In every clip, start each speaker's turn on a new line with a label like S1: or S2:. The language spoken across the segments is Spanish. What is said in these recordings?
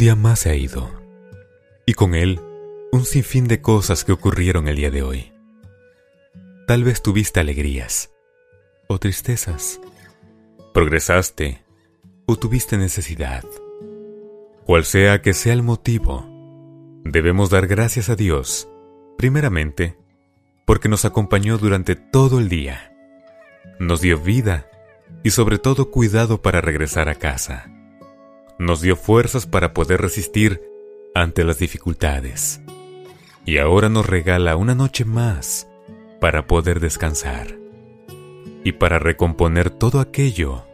S1: día más se ha ido. Y con él, un sinfín de cosas que ocurrieron el día de hoy. Tal vez tuviste alegrías o tristezas. Progresaste o tuviste necesidad. Cual sea que sea el motivo, debemos dar gracias a Dios, primeramente, porque nos acompañó durante todo el día. Nos dio vida y sobre todo cuidado para regresar a casa. Nos dio fuerzas para poder resistir ante las dificultades. Y ahora nos regala una noche más para poder descansar y para recomponer todo aquello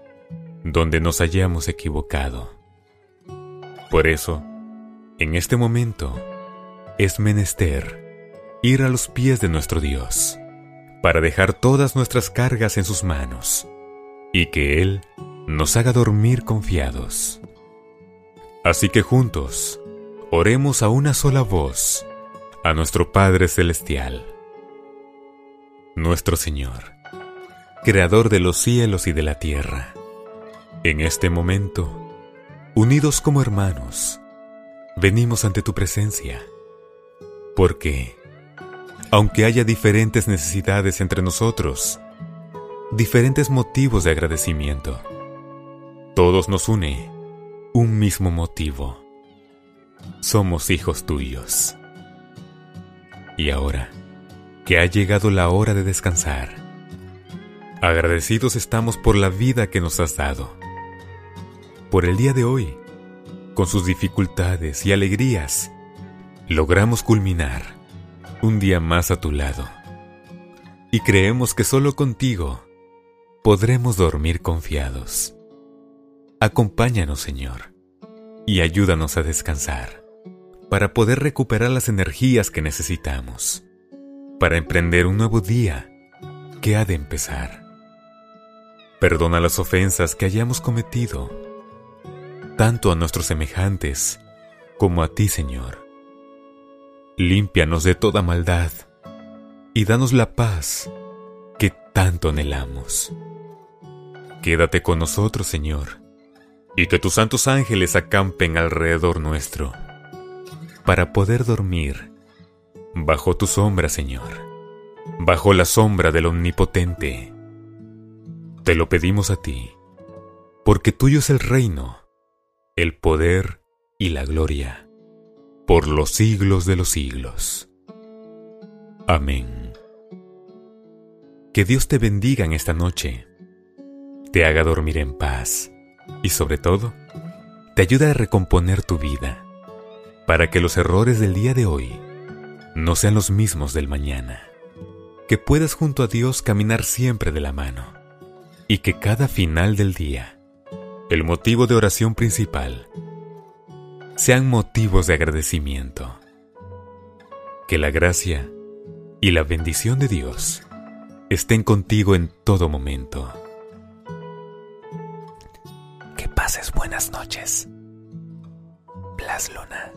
S1: donde nos hayamos equivocado. Por eso, en este momento, es menester ir a los pies de nuestro Dios, para dejar todas nuestras cargas en sus manos, y que Él nos haga dormir confiados. Así que juntos, oremos a una sola voz a nuestro Padre Celestial. Nuestro Señor, Creador de los cielos y de la tierra, en este momento, unidos como hermanos, venimos ante tu presencia, porque, aunque haya diferentes necesidades entre nosotros, diferentes motivos de agradecimiento, todos nos une un mismo motivo. Somos hijos tuyos. Y ahora, que ha llegado la hora de descansar, agradecidos estamos por la vida que nos has dado, por el día de hoy, con sus dificultades y alegrías, logramos culminar un día más a tu lado. Y creemos que solo contigo podremos dormir confiados. Acompáñanos, Señor, y ayúdanos a descansar para poder recuperar las energías que necesitamos, para emprender un nuevo día que ha de empezar. Perdona las ofensas que hayamos cometido, tanto a nuestros semejantes como a ti, Señor. Límpianos de toda maldad y danos la paz que tanto anhelamos. Quédate con nosotros, Señor, y que tus santos ángeles acampen alrededor nuestro para poder dormir bajo tu sombra, Señor, bajo la sombra del Omnipotente. Te lo pedimos a ti, porque tuyo es el reino, el poder y la gloria, por los siglos de los siglos. Amén. Que Dios te bendiga en esta noche, te haga dormir en paz y sobre todo, te ayude a recomponer tu vida para que los errores del día de hoy no sean los mismos del mañana. Que puedas junto a Dios caminar siempre de la mano y que cada final del día, el motivo de oración principal, sean motivos de agradecimiento. Que la gracia y la bendición de Dios estén contigo en todo momento. Buenas noches. Blas Luna.